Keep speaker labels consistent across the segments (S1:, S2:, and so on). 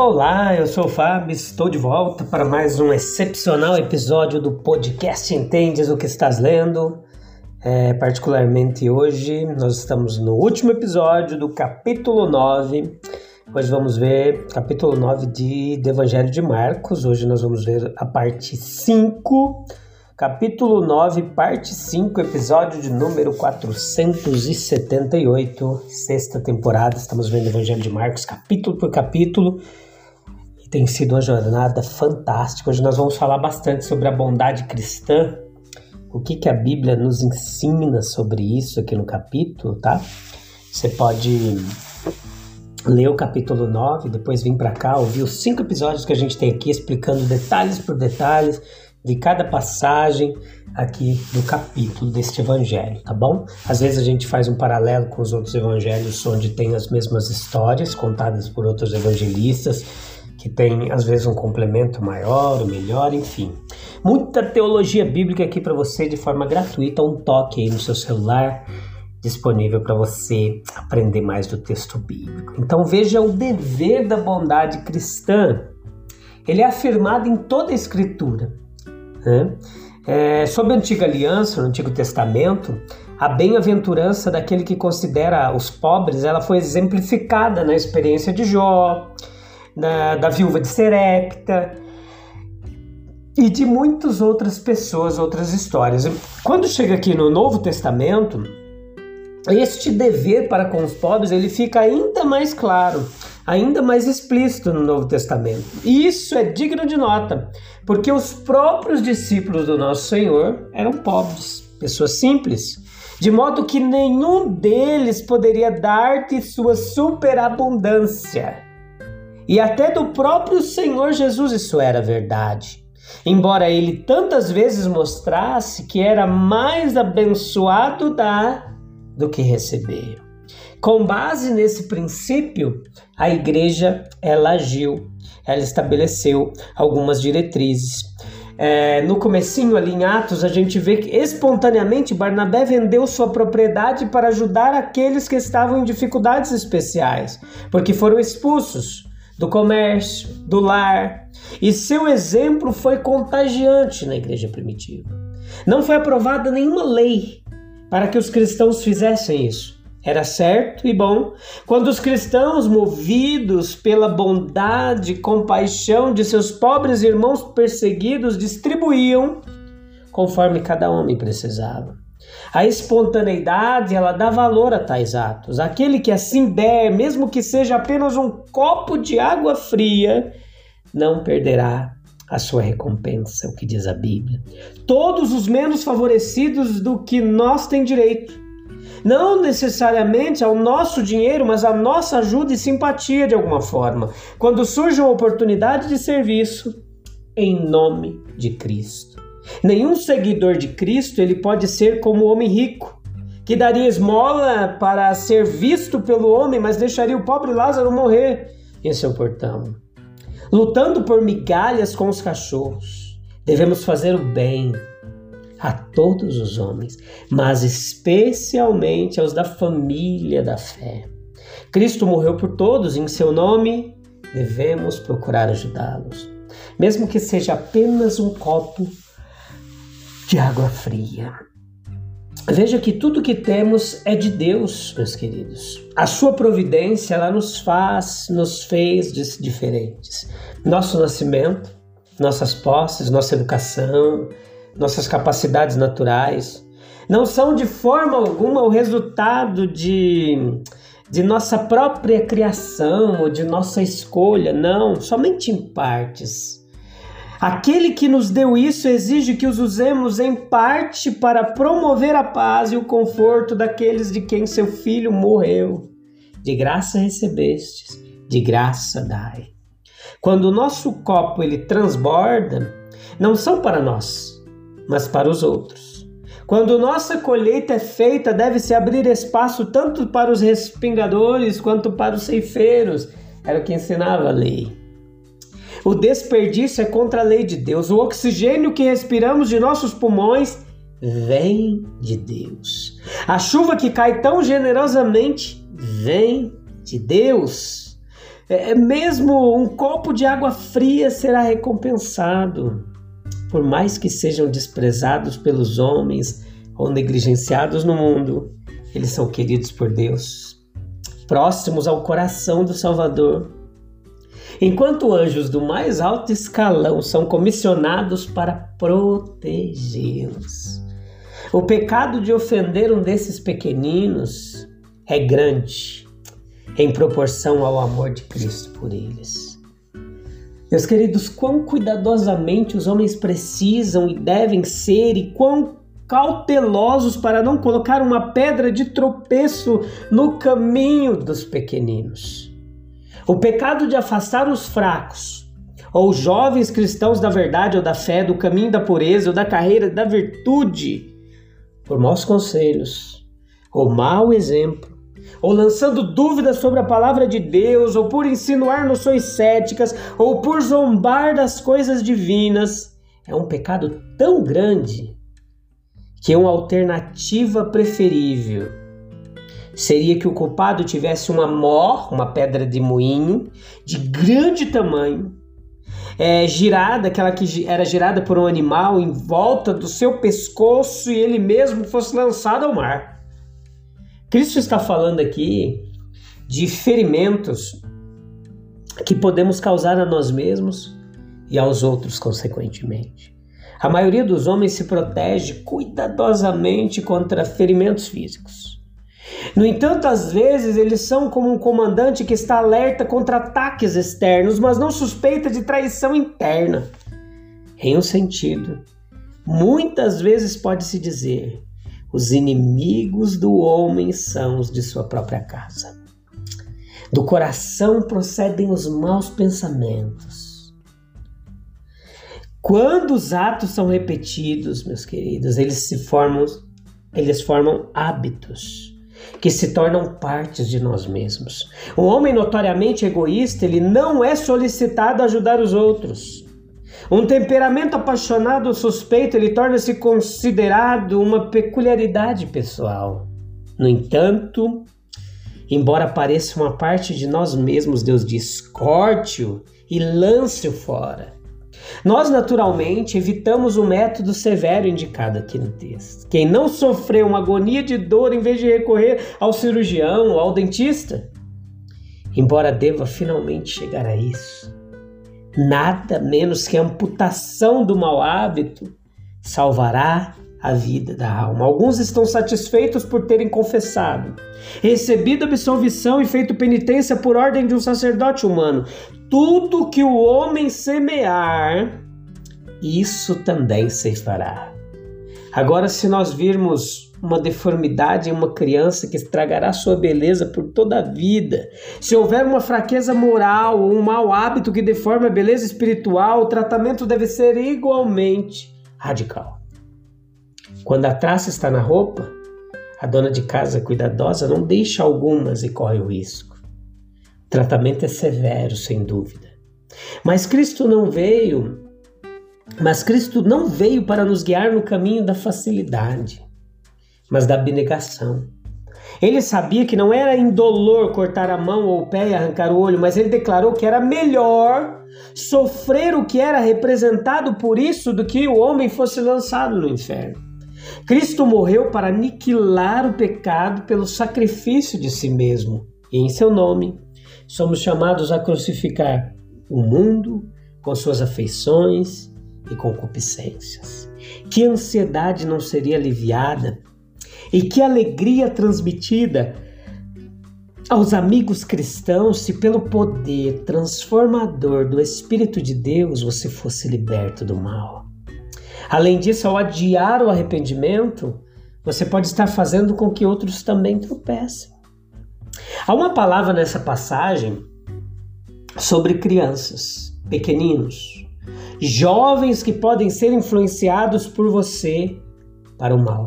S1: Olá, eu sou o Fábio, estou de volta para mais um excepcional episódio do podcast Entendes o que estás lendo. É, particularmente hoje, nós estamos no último episódio do capítulo 9. Hoje vamos ver capítulo 9 de, do Evangelho de Marcos. Hoje nós vamos ver a parte 5, capítulo 9, parte 5, episódio de número 478, sexta temporada. Estamos vendo o Evangelho de Marcos, capítulo por capítulo tem sido uma jornada fantástica. Hoje nós vamos falar bastante sobre a bondade cristã, o que, que a Bíblia nos ensina sobre isso aqui no capítulo, tá? Você pode ler o capítulo 9, depois vir para cá, ouvir os cinco episódios que a gente tem aqui, explicando detalhes por detalhes de cada passagem aqui do capítulo deste evangelho, tá bom? Às vezes a gente faz um paralelo com os outros evangelhos, onde tem as mesmas histórias contadas por outros evangelistas que tem às vezes um complemento maior melhor, enfim. Muita teologia bíblica aqui para você de forma gratuita, um toque aí no seu celular disponível para você aprender mais do texto bíblico. Então veja o dever da bondade cristã. Ele é afirmado em toda a Escritura. Né? É, sob a antiga aliança, no Antigo Testamento, a bem-aventurança daquele que considera os pobres, ela foi exemplificada na experiência de Jó, da, da viúva de Serepta e de muitas outras pessoas, outras histórias. Quando chega aqui no Novo Testamento, este dever para com os pobres ele fica ainda mais claro, ainda mais explícito no Novo Testamento. E isso é digno de nota, porque os próprios discípulos do nosso Senhor eram pobres, pessoas simples, de modo que nenhum deles poderia dar-te sua superabundância. E até do próprio Senhor Jesus isso era verdade. Embora ele tantas vezes mostrasse que era mais abençoado dar do que receber. Com base nesse princípio, a igreja ela agiu, ela estabeleceu algumas diretrizes. É, no comecinho ali em Atos, a gente vê que espontaneamente Barnabé vendeu sua propriedade para ajudar aqueles que estavam em dificuldades especiais, porque foram expulsos do comércio, do lar, e seu exemplo foi contagiante na igreja primitiva. Não foi aprovada nenhuma lei para que os cristãos fizessem isso. Era certo e bom quando os cristãos, movidos pela bondade e compaixão de seus pobres irmãos perseguidos, distribuíam conforme cada homem precisava. A espontaneidade, ela dá valor a tais atos. Aquele que assim der, mesmo que seja apenas um copo de água fria, não perderá a sua recompensa, o que diz a Bíblia. Todos os menos favorecidos do que nós têm direito. Não necessariamente ao nosso dinheiro, mas à nossa ajuda e simpatia de alguma forma. Quando surge uma oportunidade de serviço, em nome de Cristo. Nenhum seguidor de Cristo ele pode ser como o homem rico, que daria esmola para ser visto pelo homem, mas deixaria o pobre Lázaro morrer em seu portão. Lutando por migalhas com os cachorros, devemos fazer o bem a todos os homens, mas especialmente aos da família da fé. Cristo morreu por todos, em seu nome devemos procurar ajudá-los, mesmo que seja apenas um copo de água fria. Veja que tudo que temos é de Deus, meus queridos. A sua providência, ela nos faz, nos fez diferentes. Nosso nascimento, nossas posses, nossa educação, nossas capacidades naturais, não são de forma alguma o resultado de, de nossa própria criação ou de nossa escolha, não, somente em partes. Aquele que nos deu isso exige que os usemos em parte para promover a paz e o conforto daqueles de quem seu filho morreu. De graça recebestes, de graça dai. Quando o nosso copo ele transborda, não são para nós, mas para os outros. Quando nossa colheita é feita, deve-se abrir espaço tanto para os respingadores quanto para os ceifeiros. Era o que ensinava a lei. O desperdício é contra a lei de Deus. O oxigênio que respiramos de nossos pulmões vem de Deus. A chuva que cai tão generosamente vem de Deus. É, é mesmo um copo de água fria será recompensado. Por mais que sejam desprezados pelos homens ou negligenciados no mundo, eles são queridos por Deus, próximos ao coração do Salvador enquanto anjos do mais alto escalão são comissionados para protegê-los. O pecado de ofender um desses pequeninos é grande em proporção ao amor de Cristo por eles. Meus queridos, quão cuidadosamente os homens precisam e devem ser e quão cautelosos para não colocar uma pedra de tropeço no caminho dos pequeninos. O pecado de afastar os fracos, ou jovens cristãos da verdade ou da fé, do caminho da pureza ou da carreira da virtude, por maus conselhos, ou mau exemplo, ou lançando dúvidas sobre a palavra de Deus, ou por insinuar noções céticas, ou por zombar das coisas divinas, é um pecado tão grande que uma alternativa preferível seria que o culpado tivesse uma mó, uma pedra de moinho, de grande tamanho, é, girada, aquela que era girada por um animal em volta do seu pescoço e ele mesmo fosse lançado ao mar. Cristo está falando aqui de ferimentos que podemos causar a nós mesmos e aos outros, consequentemente. A maioria dos homens se protege cuidadosamente contra ferimentos físicos. No entanto, às vezes eles são como um comandante que está alerta contra ataques externos, mas não suspeita de traição interna. Em um sentido, muitas vezes pode-se dizer: os inimigos do homem são os de sua própria casa. Do coração procedem os maus pensamentos. Quando os atos são repetidos, meus queridos, eles se formam, eles formam hábitos que se tornam partes de nós mesmos. Um homem notoriamente egoísta, ele não é solicitado a ajudar os outros. Um temperamento apaixonado ou suspeito, ele torna-se considerado uma peculiaridade pessoal. No entanto, embora pareça uma parte de nós mesmos, Deus diz: corte-o e lance-o fora. Nós, naturalmente, evitamos o método severo indicado aqui no texto. Quem não sofreu uma agonia de dor em vez de recorrer ao cirurgião ou ao dentista, embora deva finalmente chegar a isso, nada menos que a amputação do mau hábito salvará a vida da alma. Alguns estão satisfeitos por terem confessado, recebido absolvição e feito penitência por ordem de um sacerdote humano. Tudo que o homem semear, isso também se fará. Agora, se nós virmos uma deformidade em uma criança que estragará sua beleza por toda a vida, se houver uma fraqueza moral ou um mau hábito que deforma a beleza espiritual, o tratamento deve ser igualmente radical. Quando a traça está na roupa, a dona de casa cuidadosa não deixa algumas e corre o risco. O tratamento é severo, sem dúvida. Mas Cristo não veio, mas Cristo não veio para nos guiar no caminho da facilidade, mas da abnegação. Ele sabia que não era indolor cortar a mão ou o pé e arrancar o olho, mas ele declarou que era melhor sofrer o que era representado por isso do que o homem fosse lançado no inferno. Cristo morreu para aniquilar o pecado pelo sacrifício de si mesmo, e em seu nome somos chamados a crucificar o mundo com suas afeições e concupiscências. Que ansiedade não seria aliviada e que alegria transmitida aos amigos cristãos se pelo poder transformador do Espírito de Deus você fosse liberto do mal. Além disso, ao adiar o arrependimento, você pode estar fazendo com que outros também tropecem. Há uma palavra nessa passagem sobre crianças, pequeninos, jovens que podem ser influenciados por você para o mal.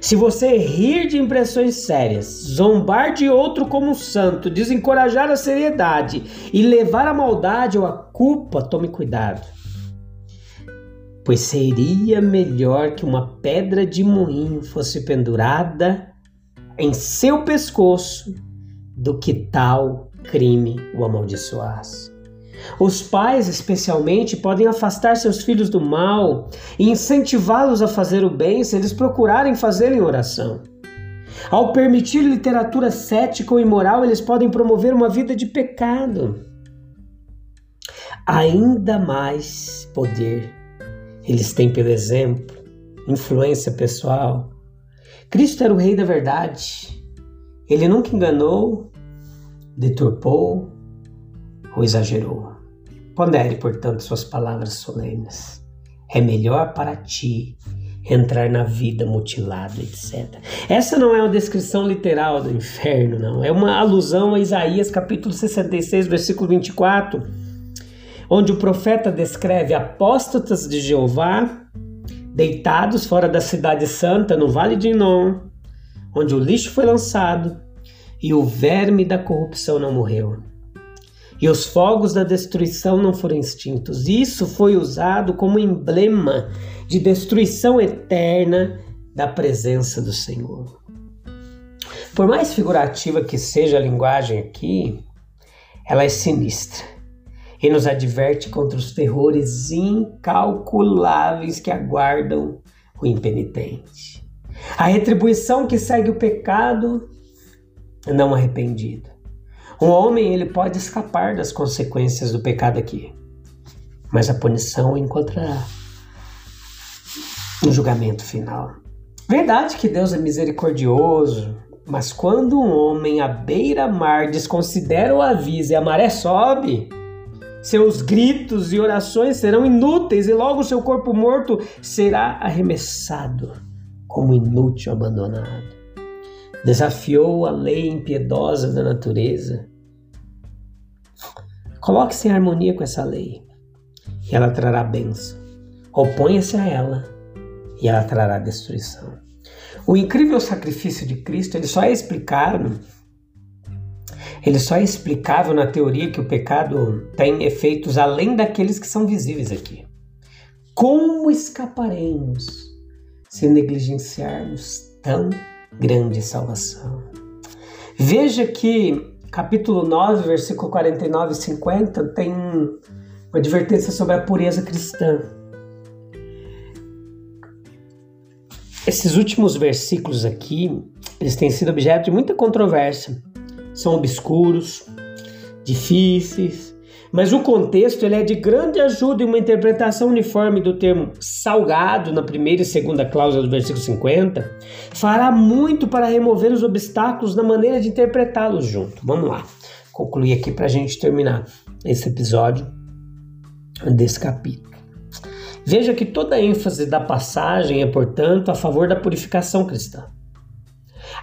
S1: Se você rir de impressões sérias, zombar de outro como santo, desencorajar a seriedade e levar a maldade ou a culpa, tome cuidado. Pois seria melhor que uma pedra de moinho fosse pendurada em seu pescoço do que tal crime o amaldiçoasse. Os pais, especialmente, podem afastar seus filhos do mal e incentivá-los a fazer o bem se eles procurarem fazê-lo em oração. Ao permitir literatura cética ou imoral, eles podem promover uma vida de pecado. Ainda mais poder eles têm pelo exemplo, influência pessoal. Cristo era o Rei da verdade. Ele nunca enganou, deturpou ou exagerou. Pondere, portanto, suas palavras solenes. É melhor para ti entrar na vida mutilado, etc. Essa não é uma descrição literal do inferno, não. É uma alusão a Isaías capítulo 66, versículo 24, onde o profeta descreve apóstatas de Jeová deitados fora da cidade santa, no vale de Inom, onde o lixo foi lançado e o verme da corrupção não morreu e os fogos da destruição não foram extintos. Isso foi usado como emblema de destruição eterna da presença do Senhor. Por mais figurativa que seja a linguagem aqui, ela é sinistra e nos adverte contra os terrores incalculáveis que aguardam o impenitente. A retribuição que segue o pecado não arrependido. Um homem ele pode escapar das consequências do pecado aqui, mas a punição o encontrará no julgamento final. Verdade que Deus é misericordioso, mas quando um homem à beira-mar desconsidera o aviso e a maré sobe, seus gritos e orações serão inúteis e logo seu corpo morto será arremessado como inútil abandonado desafiou a lei impiedosa da natureza. Coloque-se em harmonia com essa lei e ela trará bênção. Oponha-se a ela e ela trará destruição. O incrível sacrifício de Cristo ele só é explicado ele só é explicável na teoria que o pecado tem efeitos além daqueles que são visíveis aqui. Como escaparemos se negligenciarmos tão grande salvação. Veja que capítulo 9, versículo 49 e 50 tem uma advertência sobre a pureza cristã. Esses últimos versículos aqui, eles têm sido objeto de muita controvérsia. São obscuros, difíceis, mas o contexto ele é de grande ajuda em uma interpretação uniforme do termo salgado na primeira e segunda cláusula do versículo 50 fará muito para remover os obstáculos na maneira de interpretá-los junto. Vamos lá, concluir aqui para a gente terminar esse episódio desse capítulo. Veja que toda a ênfase da passagem é, portanto, a favor da purificação cristã.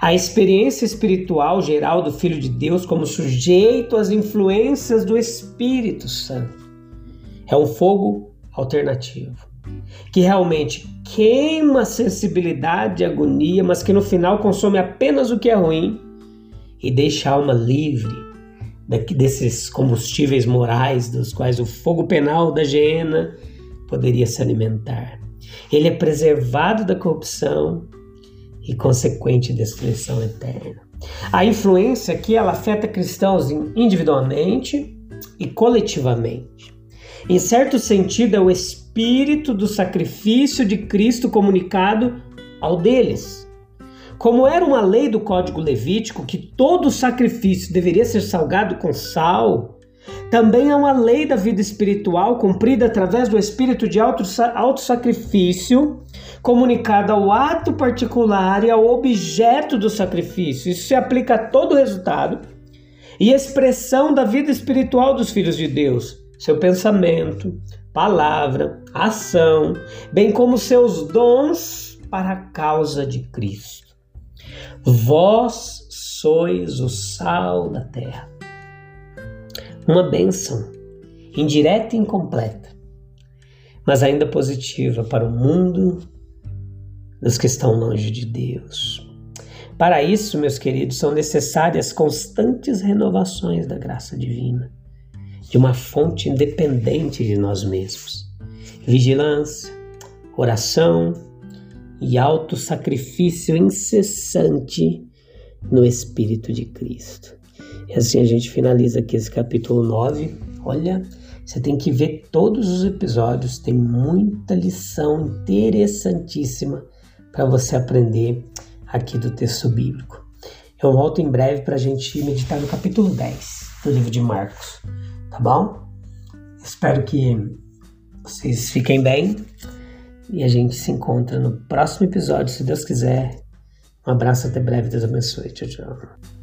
S1: A experiência espiritual geral do Filho de Deus como sujeito às influências do Espírito Santo é um fogo alternativo que realmente queima a sensibilidade e agonia, mas que no final consome apenas o que é ruim e deixa a alma livre desses combustíveis morais dos quais o fogo penal da Geena poderia se alimentar. Ele é preservado da corrupção e consequente destruição eterna. A influência aqui ela afeta cristãos individualmente e coletivamente. Em certo sentido, é o espírito do sacrifício de Cristo comunicado ao deles. Como era uma lei do Código Levítico que todo sacrifício deveria ser salgado com sal, Também há uma lei da vida espiritual cumprida através do espírito de auto-sacrifício, comunicada ao ato particular e ao objeto do sacrifício. Isso se aplica a todo o resultado e expressão da vida espiritual dos filhos de Deus, seu pensamento, palavra, ação, bem como seus dons para a causa de Cristo. Vós sois o sal da terra. Uma bênção, indireta e incompleta, mas ainda positiva para o mundo dos que estão longe de Deus. Para isso, meus queridos, são necessárias constantes renovações da graça divina, de uma fonte independente de nós mesmos. Vigilância, oração e auto-sacrifício incessante no Espírito de Cristo. E assim a gente finaliza aqui esse capítulo 9. Olha, você tem que ver todos os episódios, tem muita lição interessantíssima para você aprender aqui do texto bíblico. Eu volto em breve para a gente meditar no capítulo 10 do livro de Marcos, tá bom? Espero que vocês fiquem bem e a gente se encontra no próximo episódio, se Deus quiser. Um abraço, até breve, Deus abençoe. Tchau, tchau.